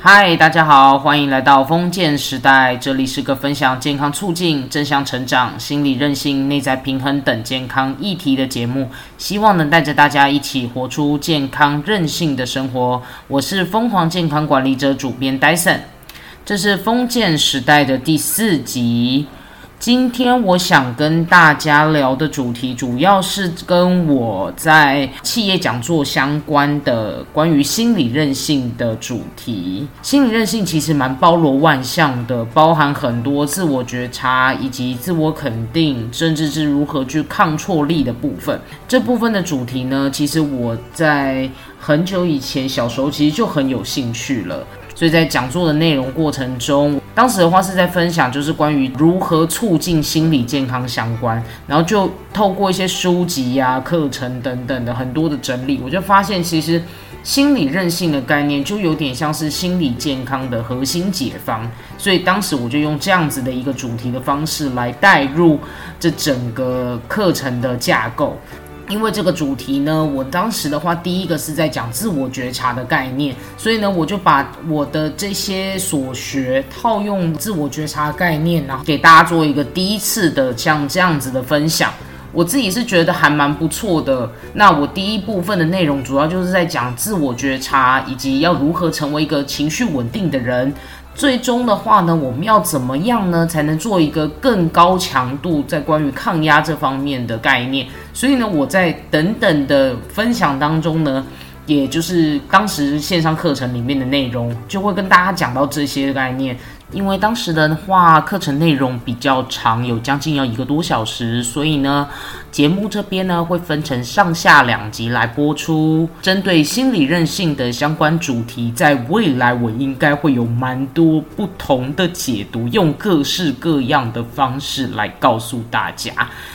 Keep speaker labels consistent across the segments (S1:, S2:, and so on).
S1: 嗨，大家好，欢迎来到封建时代。这里是个分享健康促进、正向成长、心理韧性、内在平衡等健康议题的节目，希望能带着大家一起活出健康韧性的生活。我是疯狂健康管理者主编戴森这是封建时代的第四集。今天我想跟大家聊的主题，主要是跟我在企业讲座相关的关于心理韧性的主题。心理韧性其实蛮包罗万象的，包含很多自我觉察以及自我肯定，甚至是如何去抗挫力的部分。这部分的主题呢，其实我在很久以前小时候其实就很有兴趣了。所以在讲座的内容过程中，当时的话是在分享，就是关于如何促进心理健康相关，然后就透过一些书籍呀、课程等等的很多的整理，我就发现其实心理韧性的概念就有点像是心理健康的核心解方。所以当时我就用这样子的一个主题的方式来带入这整个课程的架构。因为这个主题呢，我当时的话，第一个是在讲自我觉察的概念，所以呢，我就把我的这些所学套用自我觉察概念，然后给大家做一个第一次的像这样子的分享。我自己是觉得还蛮不错的。那我第一部分的内容主要就是在讲自我觉察，以及要如何成为一个情绪稳定的人。最终的话呢，我们要怎么样呢，才能做一个更高强度在关于抗压这方面的概念？所以呢，我在等等的分享当中呢，也就是当时线上课程里面的内容，就会跟大家讲到这些概念。因为当时的话，课程内容比较长，有将近要一个多小时，所以呢，节目这边呢会分成上下两集来播出。针对心理韧性的相关主题，在未来我应该会有蛮多不同的解读，用各式各样的方式来告诉大家，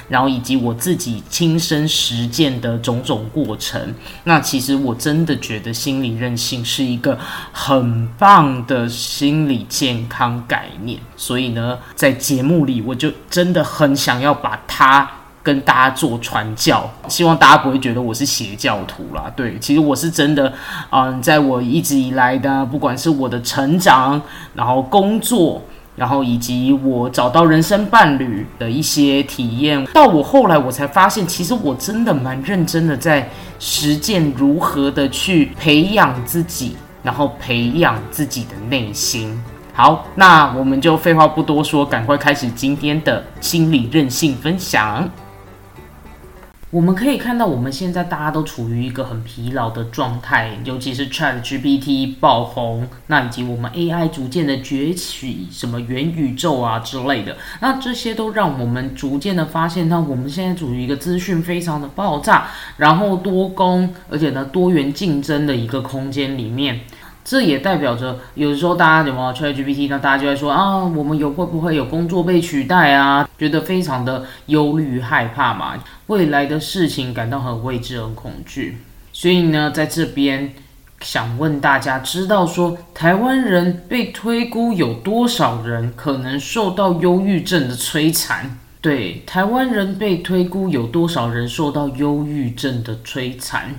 S1: 然后以及我自己亲身实践的种种过程。那其实我真的觉得心理韧性是一个很棒的心理健康。概念，所以呢，在节目里，我就真的很想要把它跟大家做传教，希望大家不会觉得我是邪教徒啦。对，其实我是真的，嗯，在我一直以来的，不管是我的成长，然后工作，然后以及我找到人生伴侣的一些体验，到我后来我才发现，其实我真的蛮认真的在实践如何的去培养自己，然后培养自己的内心。好，那我们就废话不多说，赶快开始今天的心理韧性分享。我们可以看到，我们现在大家都处于一个很疲劳的状态，尤其是 Chat GPT 爆红，那以及我们 AI 逐渐的崛起，什么元宇宙啊之类的，那这些都让我们逐渐的发现，那我们现在处于一个资讯非常的爆炸，然后多工，而且呢多元竞争的一个空间里面。这也代表着，有的时候大家有没有 ChatGPT，那大家就会说啊，我们有会不会有工作被取代啊？觉得非常的忧虑害怕嘛，未来的事情感到很未知、很恐惧。所以呢，在这边想问大家，知道说台湾人被推估有多少人可能受到忧郁症的摧残？对，台湾人被推估有多少人受到忧郁症的摧残？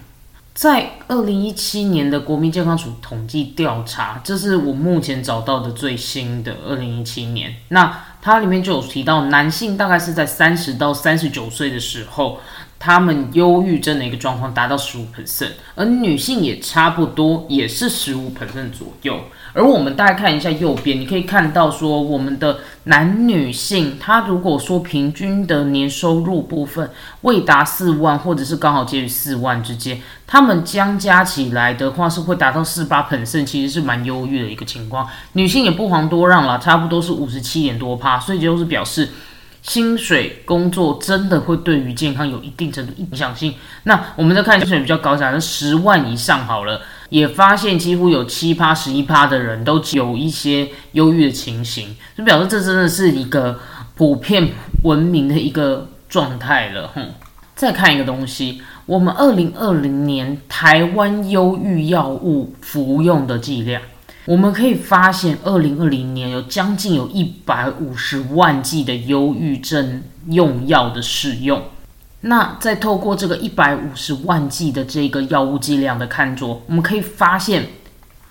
S1: 在二零一七年的国民健康署统计调查，这是我目前找到的最新的二零一七年。那它里面就有提到，男性大概是在三十到三十九岁的时候。他们忧郁症的一个状况达到十五 percent，而女性也差不多，也是十五 percent 左右。而我们大家看一下右边，你可以看到说，我们的男女性，他如果说平均的年收入部分未达四万，或者是刚好介于四万之间，他们将加起来的话是会达到四八 percent，其实是蛮忧郁的一个情况。女性也不遑多让了，差不多是五十七点多趴，所以就是表示。薪水工作真的会对于健康有一定程度影响性。那我们再看薪水比较高，假设十万以上好了，也发现几乎有七趴、十一趴的人都有一些忧郁的情形，就表示这真的是一个普遍文明的一个状态了。哼，再看一个东西，我们二零二零年台湾忧郁药物服用的剂量。我们可以发现，二零二零年有将近有一百五十万剂的忧郁症用药的使用。那再透过这个一百五十万剂的这个药物剂量的看着，我们可以发现，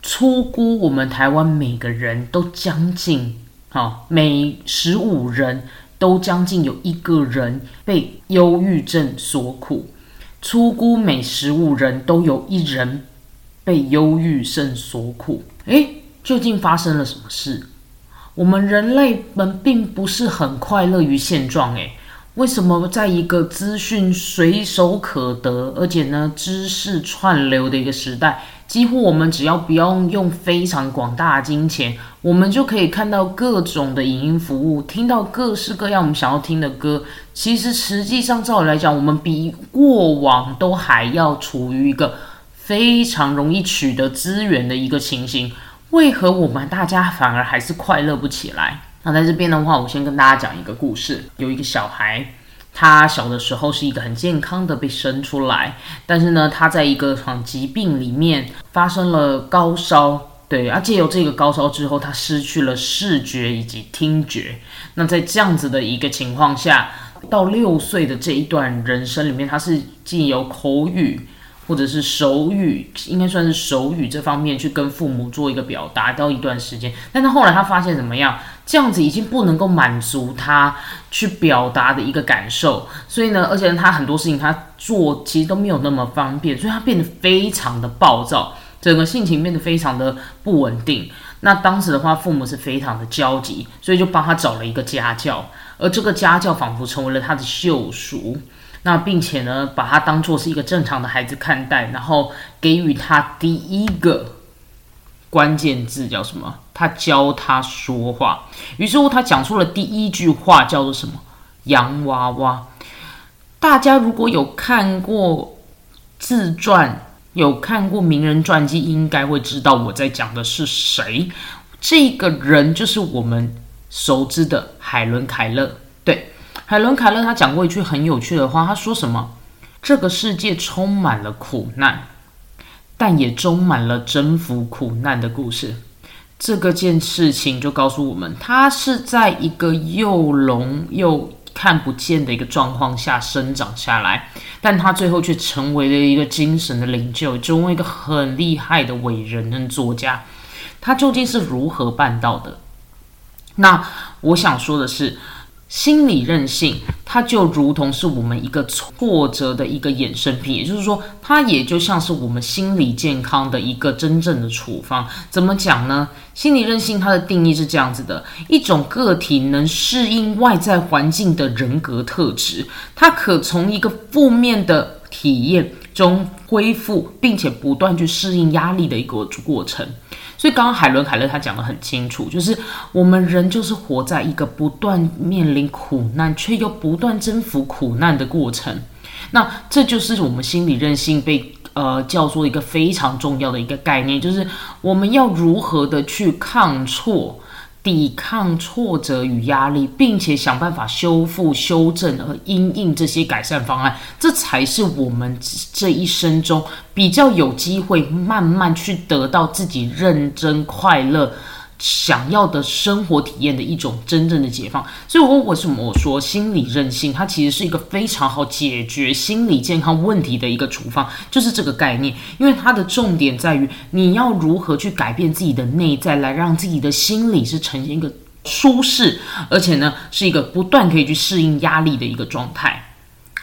S1: 粗估我们台湾每个人都将近，哈，每十五人都将近有一个人被忧郁症所苦。粗估每十五人都有一人被忧郁症所苦。诶，究竟发生了什么事？我们人类们并不是很快乐于现状。诶，为什么在一个资讯随手可得，而且呢知识串流的一个时代，几乎我们只要不用用非常广大的金钱，我们就可以看到各种的影音服务，听到各式各样我们想要听的歌。其实实际上，照理来讲，我们比过往都还要处于一个非常容易取得资源的一个情形。为何我们大家反而还是快乐不起来？那在这边的话，我先跟大家讲一个故事。有一个小孩，他小的时候是一个很健康的被生出来，但是呢，他在一个场疾病里面发生了高烧。对，而借由这个高烧之后，他失去了视觉以及听觉。那在这样子的一个情况下，到六岁的这一段人生里面，他是既有口语或者是手语，应该算是手语这方面去跟父母做一个表达，到一段时间。但他后来他发现怎么样？这样子已经不能够满足他去表达的一个感受，所以呢，而且他很多事情他做其实都没有那么方便，所以他变得非常的暴躁，整个性情变得非常的不稳定。那当时的话，父母是非常的焦急，所以就帮他找了一个家教。而这个家教仿佛成为了他的救赎，那并且呢，把他当做是一个正常的孩子看待，然后给予他第一个关键字叫什么？他教他说话。于是乎，他讲出了第一句话，叫做什么？洋娃娃。大家如果有看过自传，有看过名人传记，应该会知道我在讲的是谁。这个人就是我们。熟知的海伦·凯勒，对，海伦·凯勒，他讲过一句很有趣的话，他说什么？这个世界充满了苦难，但也充满了征服苦难的故事。这个件事情就告诉我们，他是在一个又聋又看不见的一个状况下生长下来，但他最后却成为了一个精神的领袖，成为一个很厉害的伟人跟作家。他究竟是如何办到的？那我想说的是，心理韧性，它就如同是我们一个挫折的一个衍生品，也就是说，它也就像是我们心理健康的一个真正的处方。怎么讲呢？心理韧性它的定义是这样子的：一种个体能适应外在环境的人格特质，它可从一个负面的体验中恢复，并且不断去适应压力的一个过程。所以刚刚海伦·凯勒他讲的很清楚，就是我们人就是活在一个不断面临苦难，却又不断征服苦难的过程。那这就是我们心理韧性被呃叫做一个非常重要的一个概念，就是我们要如何的去抗挫。抵抗挫折与压力，并且想办法修复、修正和因应这些改善方案，这才是我们这一生中比较有机会慢慢去得到自己认真快乐。想要的生活体验的一种真正的解放，所以，我为什么我说心理韧性，它其实是一个非常好解决心理健康问题的一个处方，就是这个概念。因为它的重点在于你要如何去改变自己的内在，来让自己的心理是呈现一个舒适，而且呢是一个不断可以去适应压力的一个状态。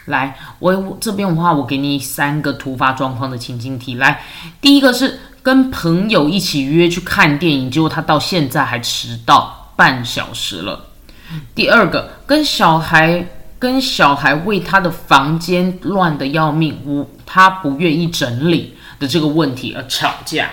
S1: 来，我这边的话，我给你三个突发状况的情境题。来，第一个是。跟朋友一起约去看电影，结果他到现在还迟到半小时了。第二个，跟小孩跟小孩为他的房间乱的要命，无他不愿意整理的这个问题而吵架。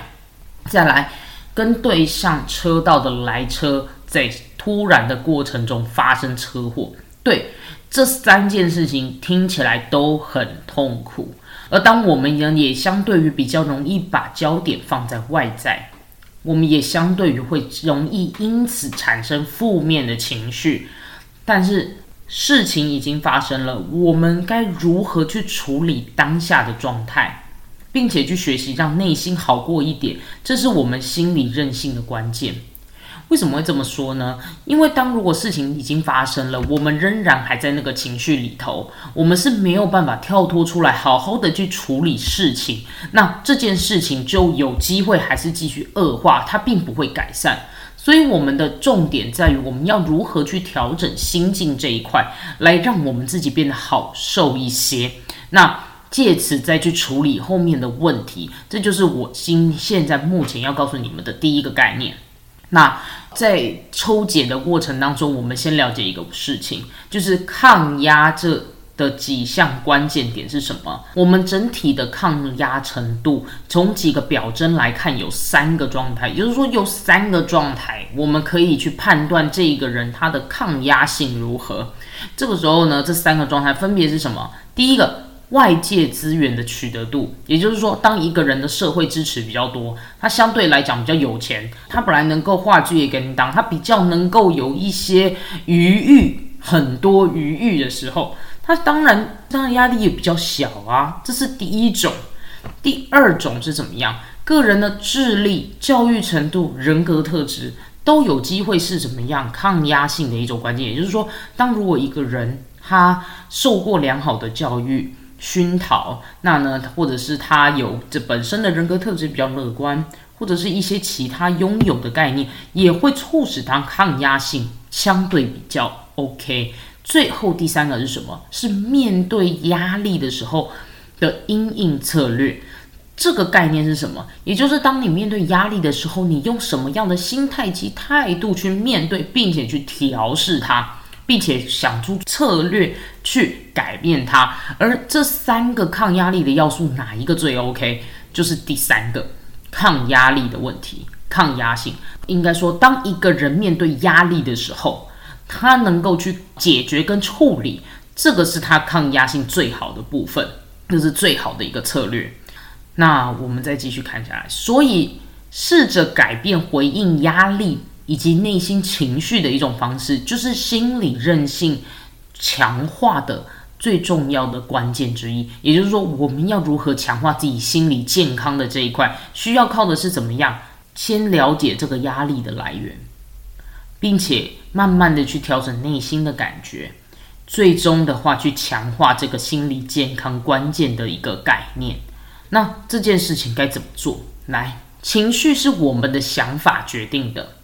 S1: 再来，跟对向车道的来车在突然的过程中发生车祸。对，这三件事情听起来都很痛苦。而当我们人也相对于比较容易把焦点放在外在，我们也相对于会容易因此产生负面的情绪。但是事情已经发生了，我们该如何去处理当下的状态，并且去学习让内心好过一点？这是我们心理韧性的关键。为什么会这么说呢？因为当如果事情已经发生了，我们仍然还在那个情绪里头，我们是没有办法跳脱出来，好好的去处理事情。那这件事情就有机会还是继续恶化，它并不会改善。所以我们的重点在于，我们要如何去调整心境这一块，来让我们自己变得好受一些。那借此再去处理后面的问题，这就是我今现在目前要告诉你们的第一个概念。那在抽检的过程当中，我们先了解一个事情，就是抗压这的几项关键点是什么？我们整体的抗压程度，从几个表征来看，有三个状态，也就是说有三个状态，我们可以去判断这一个人他的抗压性如何。这个时候呢，这三个状态分别是什么？第一个。外界资源的取得度，也就是说，当一个人的社会支持比较多，他相对来讲比较有钱，他本来能够话剧也给你当，他比较能够有一些余裕，很多余裕的时候，他当然当然压力也比较小啊。这是第一种。第二种是怎么样？个人的智力、教育程度、人格特质都有机会是怎么样抗压性的一种关键。也就是说，当如果一个人他受过良好的教育，熏陶，那呢，或者是他有这本身的人格特质比较乐观，或者是一些其他拥有的概念，也会促使他抗压性相对比较 OK。最后第三个是什么？是面对压力的时候的应应策略。这个概念是什么？也就是当你面对压力的时候，你用什么样的心态及态度去面对，并且去调试它。并且想出策略去改变它，而这三个抗压力的要素哪一个最 OK？就是第三个抗压力的问题，抗压性。应该说，当一个人面对压力的时候，他能够去解决跟处理，这个是他抗压性最好的部分，这是最好的一个策略。那我们再继续看下来，所以试着改变回应压力。以及内心情绪的一种方式，就是心理韧性强化的最重要的关键之一。也就是说，我们要如何强化自己心理健康的这一块，需要靠的是怎么样？先了解这个压力的来源，并且慢慢的去调整内心的感觉，最终的话去强化这个心理健康关键的一个概念。那这件事情该怎么做？来，情绪是我们的想法决定的。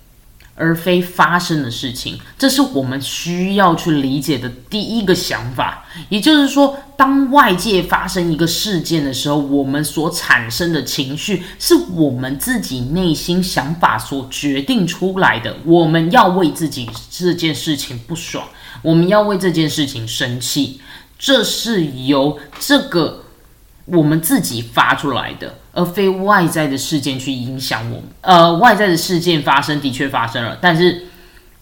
S1: 而非发生的事情，这是我们需要去理解的第一个想法。也就是说，当外界发生一个事件的时候，我们所产生的情绪是我们自己内心想法所决定出来的。我们要为自己这件事情不爽，我们要为这件事情生气，这是由这个。我们自己发出来的，而非外在的事件去影响我们。呃，外在的事件发生的确发生了，但是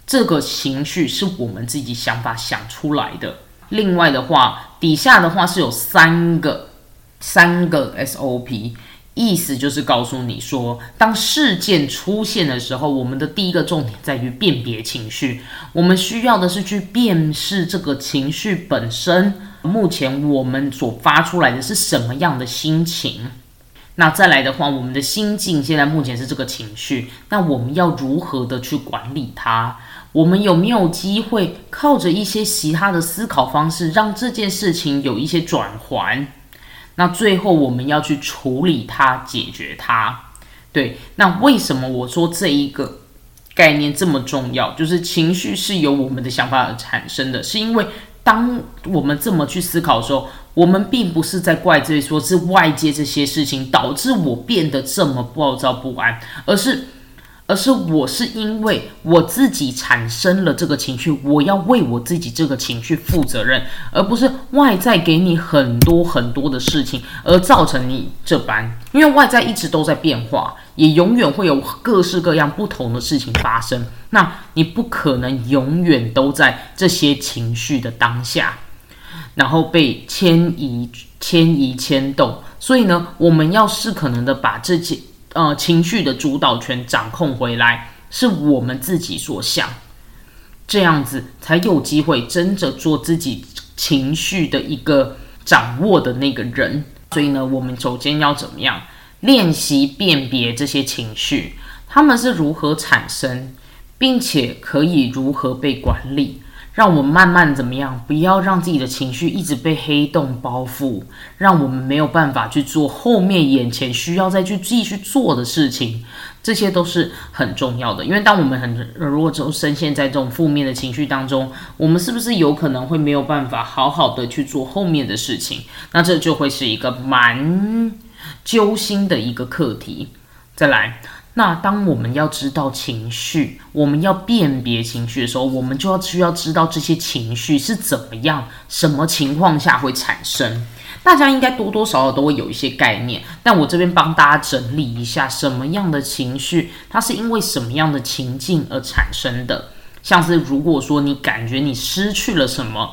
S1: 这个情绪是我们自己想法想出来的。另外的话，底下的话是有三个三个 SOP，意思就是告诉你说，当事件出现的时候，我们的第一个重点在于辨别情绪。我们需要的是去辨识这个情绪本身。目前我们所发出来的是什么样的心情？那再来的话，我们的心境现在目前是这个情绪，那我们要如何的去管理它？我们有没有机会靠着一些其他的思考方式，让这件事情有一些转环？那最后我们要去处理它，解决它。对，那为什么我说这一个概念这么重要？就是情绪是由我们的想法而产生的，是因为。当我们这么去思考的时候，我们并不是在怪罪说是外界这些事情导致我变得这么暴躁不安，而是。而是我是因为我自己产生了这个情绪，我要为我自己这个情绪负责任，而不是外在给你很多很多的事情而造成你这般。因为外在一直都在变化，也永远会有各式各样不同的事情发生。那你不可能永远都在这些情绪的当下，然后被迁移、迁移、牵动。所以呢，我们要是可能的把这些。呃，情绪的主导权掌控回来，是我们自己所想，这样子才有机会真正做自己情绪的一个掌握的那个人。所以呢，我们首先要怎么样练习辨别这些情绪，他们是如何产生，并且可以如何被管理。让我们慢慢怎么样？不要让自己的情绪一直被黑洞包覆，让我们没有办法去做后面眼前需要再去继续做的事情。这些都是很重要的，因为当我们很如果都深陷在这种负面的情绪当中，我们是不是有可能会没有办法好好的去做后面的事情？那这就会是一个蛮揪心的一个课题。再来。那当我们要知道情绪，我们要辨别情绪的时候，我们就要需要知道这些情绪是怎么样、什么情况下会产生。大家应该多多少少都会有一些概念，但我这边帮大家整理一下，什么样的情绪它是因为什么样的情境而产生的。像是如果说你感觉你失去了什么，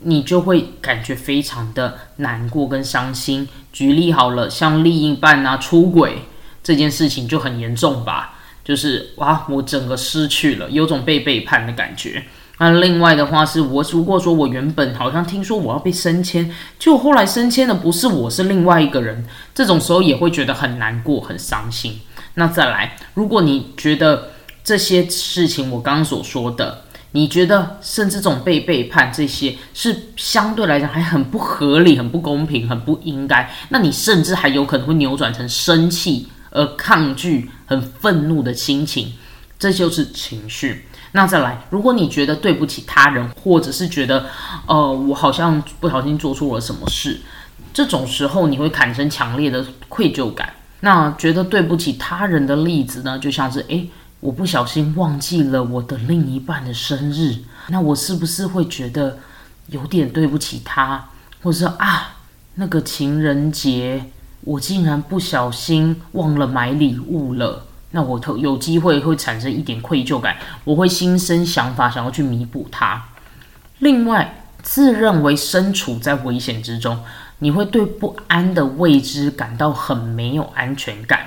S1: 你就会感觉非常的难过跟伤心。举例好了，像另一半啊出轨。这件事情就很严重吧，就是哇，我整个失去了，有种被背叛的感觉。那另外的话是，我如果说我原本好像听说我要被升迁，就后来升迁的不是我，是另外一个人，这种时候也会觉得很难过、很伤心。那再来，如果你觉得这些事情我刚刚所说的，你觉得甚至这种被背叛这些是相对来讲还很不合理、很不公平、很不应该，那你甚至还有可能会扭转成生气。而抗拒、很愤怒的心情，这就是情绪。那再来，如果你觉得对不起他人，或者是觉得，呃，我好像不小心做错了什么事，这种时候你会产生强烈的愧疚感。那觉得对不起他人的例子呢，就像是，诶，我不小心忘记了我的另一半的生日，那我是不是会觉得有点对不起他，或者说啊，那个情人节。我竟然不小心忘了买礼物了，那我有有机会会产生一点愧疚感，我会心生想法想要去弥补它。另外，自认为身处在危险之中，你会对不安的未知感到很没有安全感。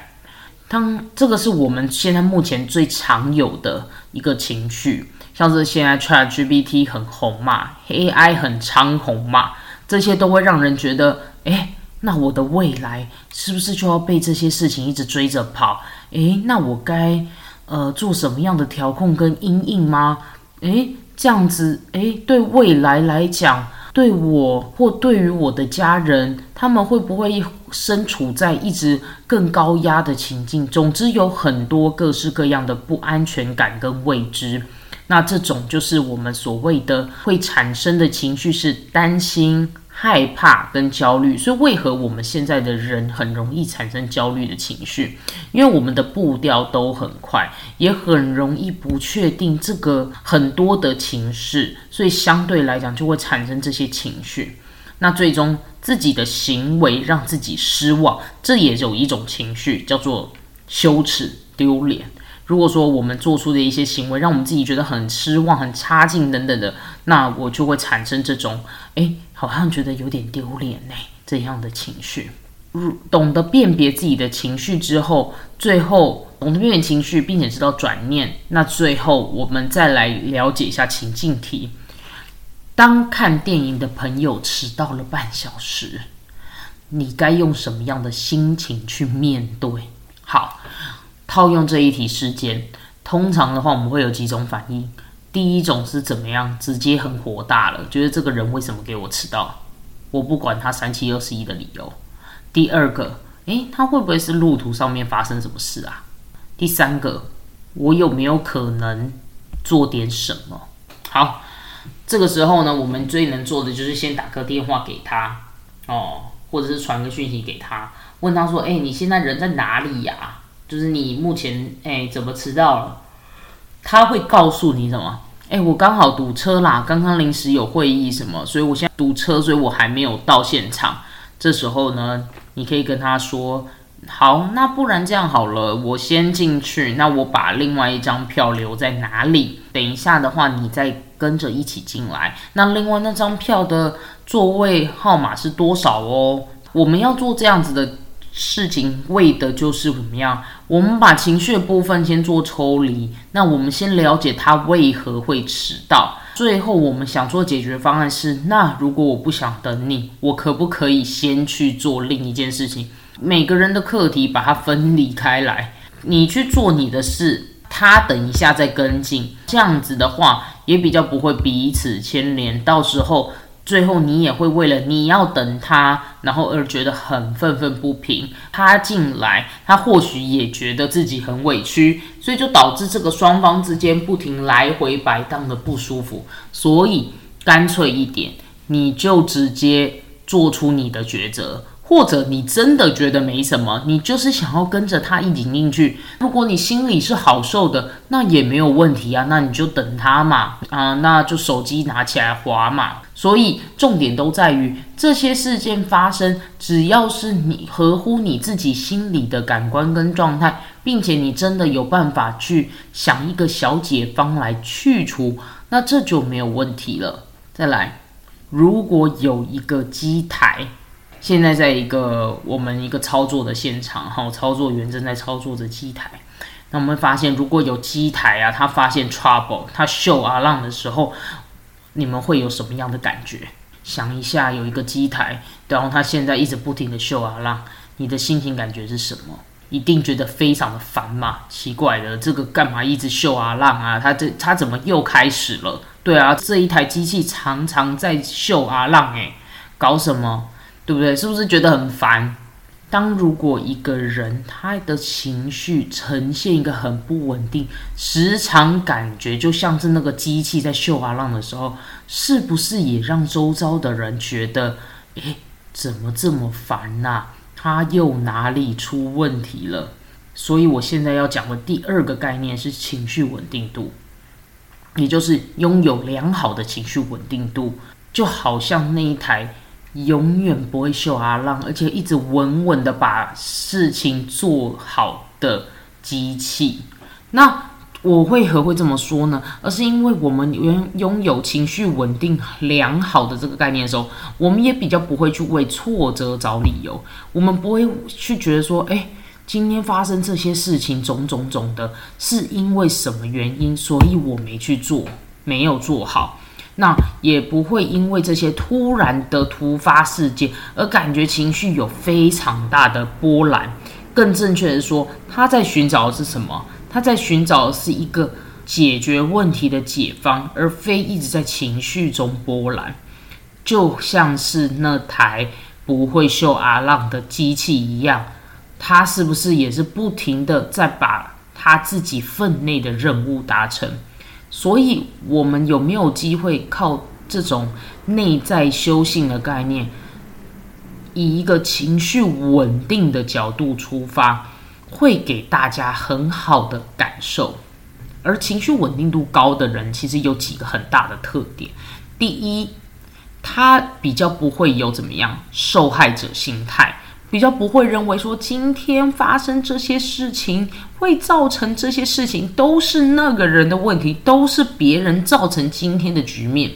S1: 当这个是我们现在目前最常有的一个情绪，像是现在 ChatGPT 很红嘛，AI 很猖红嘛，这些都会让人觉得，哎。那我的未来是不是就要被这些事情一直追着跑？诶，那我该呃做什么样的调控跟阴影吗？诶，这样子诶，对未来来讲，对我或对于我的家人，他们会不会身处在一直更高压的情境？总之，有很多各式各样的不安全感跟未知。那这种就是我们所谓的会产生的情绪，是担心。害怕跟焦虑，所以为何我们现在的人很容易产生焦虑的情绪？因为我们的步调都很快，也很容易不确定这个很多的情绪，所以相对来讲就会产生这些情绪。那最终自己的行为让自己失望，这也有一种情绪叫做羞耻、丢脸。如果说我们做出的一些行为让我们自己觉得很失望、很差劲等等的，那我就会产生这种，诶，好像觉得有点丢脸呢这样的情绪。如懂得辨别自己的情绪之后，最后懂得辨别情绪，并且知道转念，那最后我们再来了解一下情境题。当看电影的朋友迟到了半小时，你该用什么样的心情去面对？好。套用这一题事件，通常的话我们会有几种反应。第一种是怎么样，直接很火大了，觉得这个人为什么给我迟到？我不管他三七二十一的理由。第二个，诶，他会不会是路途上面发生什么事啊？第三个，我有没有可能做点什么？好，这个时候呢，我们最能做的就是先打个电话给他哦，或者是传个讯息给他，问他说：“诶，你现在人在哪里呀？”就是你目前哎怎么迟到了？他会告诉你什么？哎，我刚好堵车啦，刚刚临时有会议什么，所以我现在堵车，所以我还没有到现场。这时候呢，你可以跟他说：好，那不然这样好了，我先进去，那我把另外一张票留在哪里？等一下的话，你再跟着一起进来。那另外那张票的座位号码是多少哦？我们要做这样子的。事情为的就是怎么样？我们把情绪的部分先做抽离。那我们先了解他为何会迟到。最后，我们想做解决方案是：那如果我不想等你，我可不可以先去做另一件事情？每个人的课题把它分离开来，你去做你的事。他等一下再跟进，这样子的话也比较不会彼此牵连，到时候最后你也会为了你要等他，然后而觉得很愤愤不平。他进来，他或许也觉得自己很委屈，所以就导致这个双方之间不停来回摆荡的不舒服。所以干脆一点，你就直接做出你的抉择。或者你真的觉得没什么，你就是想要跟着他一起进去。如果你心里是好受的，那也没有问题啊，那你就等他嘛，啊，那就手机拿起来划嘛。所以重点都在于这些事件发生，只要是你合乎你自己心里的感官跟状态，并且你真的有办法去想一个小解方来去除，那这就没有问题了。再来，如果有一个机台。现在在一个我们一个操作的现场，哈，操作员正在操作着机台。那我们发现，如果有机台啊，它发现 trouble，它秀阿浪的时候，你们会有什么样的感觉？想一下，有一个机台，然后它现在一直不停的秀阿浪，你的心情感觉是什么？一定觉得非常的烦嘛？奇怪的，这个干嘛一直秀阿浪啊？它这它怎么又开始了？对啊，这一台机器常常在秀阿浪，诶，搞什么？对不对？是不是觉得很烦？当如果一个人他的情绪呈现一个很不稳定，时常感觉就像是那个机器在秀阿浪的时候，是不是也让周遭的人觉得，诶，怎么这么烦呐？他又哪里出问题了？所以我现在要讲的第二个概念是情绪稳定度，也就是拥有良好的情绪稳定度，就好像那一台。永远不会秀阿浪，而且一直稳稳的把事情做好的机器。那我为何会这么说呢？而是因为我们拥拥有情绪稳定良好的这个概念的时候，我们也比较不会去为挫折找理由。我们不会去觉得说，哎，今天发生这些事情种种种的，是因为什么原因，所以我没去做，没有做好。那也不会因为这些突然的突发事件而感觉情绪有非常大的波澜。更正确的说，他在寻找的是什么？他在寻找的是一个解决问题的解方，而非一直在情绪中波澜。就像是那台不会秀阿浪的机器一样，他是不是也是不停的在把他自己分内的任务达成？所以，我们有没有机会靠这种内在修行的概念，以一个情绪稳定的角度出发，会给大家很好的感受？而情绪稳定度高的人，其实有几个很大的特点。第一，他比较不会有怎么样受害者心态。比较不会认为说今天发生这些事情会造成这些事情都是那个人的问题，都是别人造成今天的局面。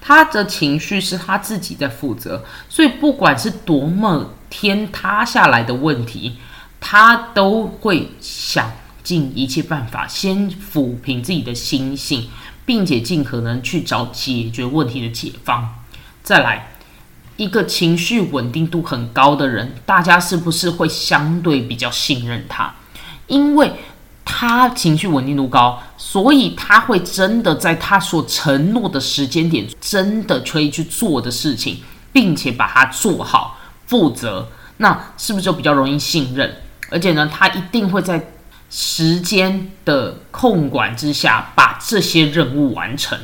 S1: 他的情绪是他自己在负责，所以不管是多么天塌下来的问题，他都会想尽一切办法先抚平自己的心性，并且尽可能去找解决问题的解方。再来。一个情绪稳定度很高的人，大家是不是会相对比较信任他？因为他情绪稳定度高，所以他会真的在他所承诺的时间点，真的可以去做的事情，并且把它做好、负责。那是不是就比较容易信任？而且呢，他一定会在时间的控管之下，把这些任务完成。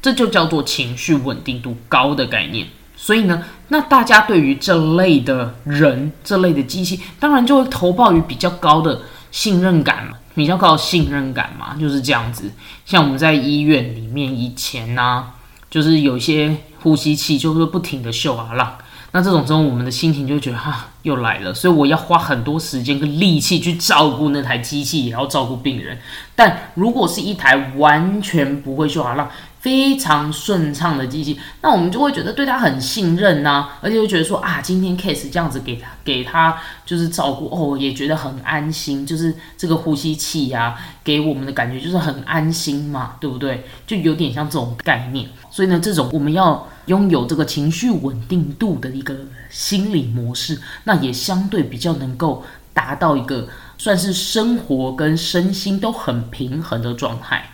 S1: 这就叫做情绪稳定度高的概念。所以呢，那大家对于这类的人、这类的机器，当然就会投报于比较高的信任感嘛，比较高的信任感嘛，就是这样子。像我们在医院里面以前呢，就是有些呼吸器就是不停的秀啊浪，那这种时候我们的心情就觉得哈又来了，所以我要花很多时间跟力气去照顾那台机器，也要照顾病人。但如果是一台完全不会秀啊浪，非常顺畅的机器，那我们就会觉得对他很信任呐，而且会觉得说啊，今天 case 这样子给他给他就是照顾哦，也觉得很安心，就是这个呼吸器呀，给我们的感觉就是很安心嘛，对不对？就有点像这种概念。所以呢，这种我们要拥有这个情绪稳定度的一个心理模式，那也相对比较能够达到一个。算是生活跟身心都很平衡的状态。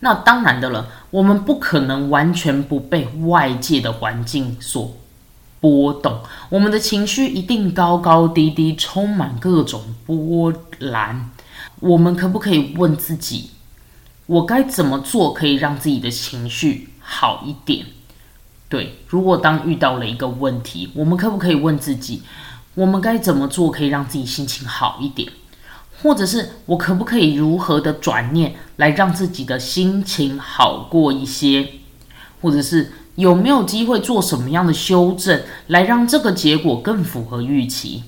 S1: 那当然的了，我们不可能完全不被外界的环境所波动，我们的情绪一定高高低低，充满各种波澜。我们可不可以问自己，我该怎么做可以让自己的情绪好一点？对，如果当遇到了一个问题，我们可不可以问自己，我们该怎么做可以让自己心情好一点？或者是我可不可以如何的转念来让自己的心情好过一些？或者是有没有机会做什么样的修正来让这个结果更符合预期？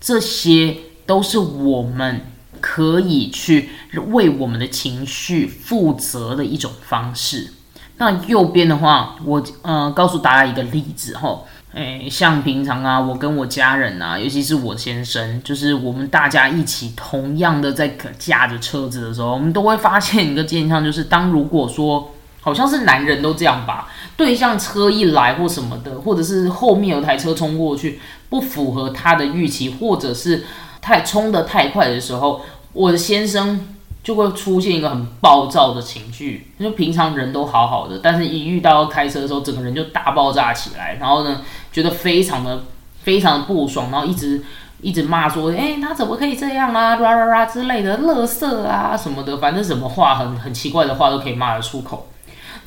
S1: 这些都是我们可以去为我们的情绪负责的一种方式。那右边的话，我呃告诉大家一个例子哈。诶，像平常啊，我跟我家人啊，尤其是我先生，就是我们大家一起同样的在驾着车子的时候，我们都会发现一个现象，就是当如果说好像是男人都这样吧，对向车一来或什么的，或者是后面有台车冲过去，不符合他的预期，或者是太冲得太快的时候，我的先生。就会出现一个很暴躁的情绪，就平常人都好好的，但是一遇到开车的时候，整个人就大爆炸起来，然后呢，觉得非常的非常的不爽，然后一直一直骂说，哎，他怎么可以这样啊，啦啦啦之类的，乐色啊什么的，反正什么话很很奇怪的话都可以骂得出口。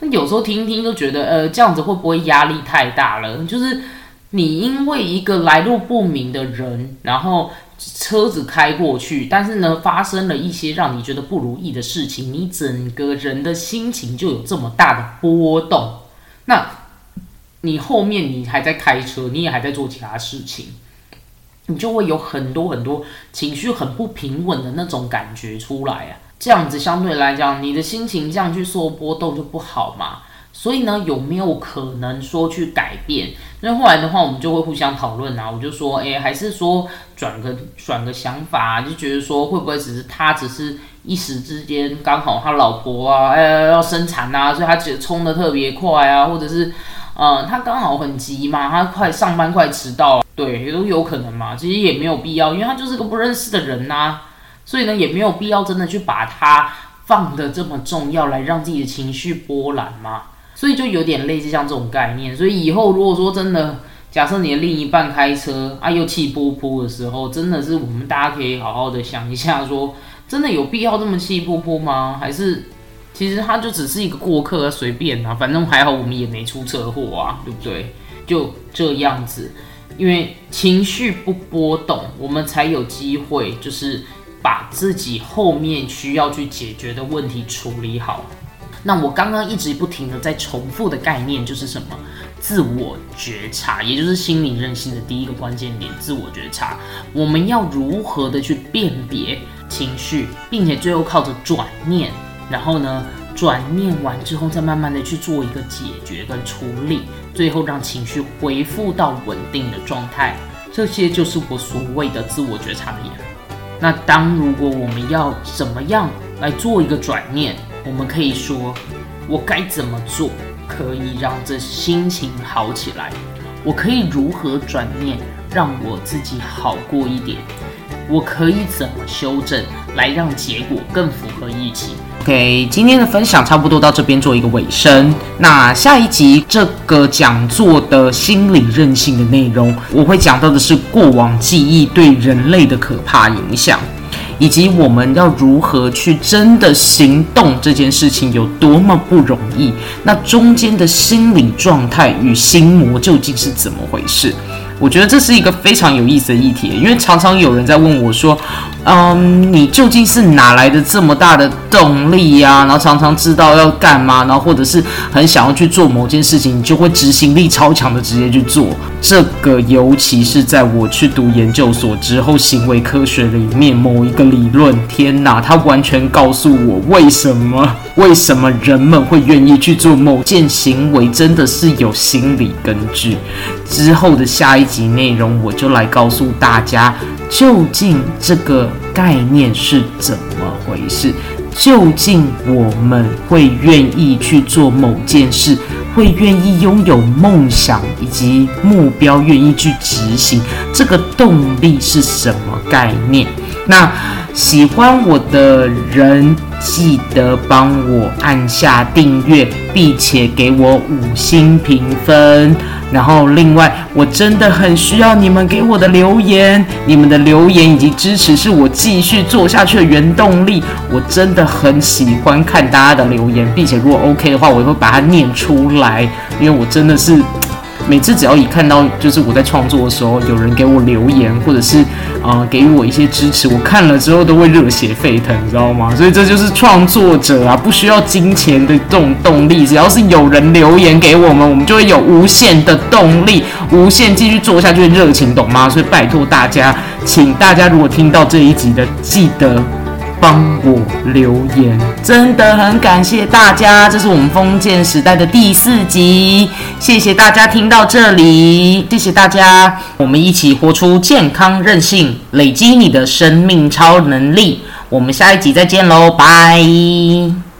S1: 那有时候听听就觉得，呃，这样子会不会压力太大了？就是你因为一个来路不明的人，然后。车子开过去，但是呢，发生了一些让你觉得不如意的事情，你整个人的心情就有这么大的波动。那你后面你还在开车，你也还在做其他事情，你就会有很多很多情绪很不平稳的那种感觉出来啊。这样子相对来讲，你的心情这样去受波动就不好嘛。所以呢，有没有可能说去改变？那后来的话，我们就会互相讨论啊。我就说，哎，还是说转个转个想法，就觉得说会不会只是他只是一时之间刚好他老婆啊，哎要生产啊，所以他只冲的特别快啊，或者是呃他刚好很急嘛，他快上班快迟到，对，也都有可能嘛。其实也没有必要，因为他就是个不认识的人呐，所以呢也没有必要真的去把他放的这么重要，来让自己的情绪波澜嘛。所以就有点类似像这种概念，所以以后如果说真的，假设你的另一半开车啊又气噗噗的时候，真的是我们大家可以好好的想一下，说真的有必要这么气噗噗吗？还是其实他就只是一个过客，随便啊，反正还好我们也没出车祸啊，对不对？就这样子，因为情绪不波动，我们才有机会就是把自己后面需要去解决的问题处理好。那我刚刚一直不停的在重复的概念就是什么？自我觉察，也就是心理韧性的第一个关键点。自我觉察，我们要如何的去辨别情绪，并且最后靠着转念，然后呢，转念完之后再慢慢的去做一个解决跟处理，最后让情绪恢复到稳定的状态。这些就是我所谓的自我觉察的眼。那当如果我们要怎么样来做一个转念？我们可以说，我该怎么做可以让这心情好起来？我可以如何转念让我自己好过一点？我可以怎么修正来让结果更符合预期？OK，今天的分享差不多到这边做一个尾声。那下一集这个讲座的心理韧性的内容，我会讲到的是过往记忆对人类的可怕影响。以及我们要如何去真的行动这件事情有多么不容易？那中间的心理状态与心魔究竟是怎么回事？我觉得这是一个非常有意思的议题，因为常常有人在问我说：“嗯，你究竟是哪来的这么大的动力呀？然后常常知道要干嘛，然后或者是很想要去做某件事情，你就会执行力超强的直接去做。这个尤其是在我去读研究所之后，行为科学里面某一个理论，天哪，它完全告诉我为什么为什么人们会愿意去做某件行为，真的是有心理根据。之后的下一。集内容我就来告诉大家，究竟这个概念是怎么回事？究竟我们会愿意去做某件事，会愿意拥有梦想以及目标，愿意去执行，这个动力是什么概念？那喜欢我的人，记得帮我按下订阅，并且给我五星评分。然后，另外，我真的很需要你们给我的留言，你们的留言以及支持是我继续做下去的原动力。我真的很喜欢看大家的留言，并且如果 OK 的话，我也会把它念出来，因为我真的是。每次只要一看到，就是我在创作的时候，有人给我留言，或者是啊给予我一些支持，我看了之后都会热血沸腾，你知道吗？所以这就是创作者啊，不需要金钱的这种动力，只要是有人留言给我们，我们就会有无限的动力，无限继续做下去的热情，懂吗？所以拜托大家，请大家如果听到这一集的，记得。帮我留言，真的很感谢大家。这是我们封建时代的第四集，谢谢大家听到这里，谢谢大家，我们一起活出健康任性，累积你的生命超能力。我们下一集再见喽，拜。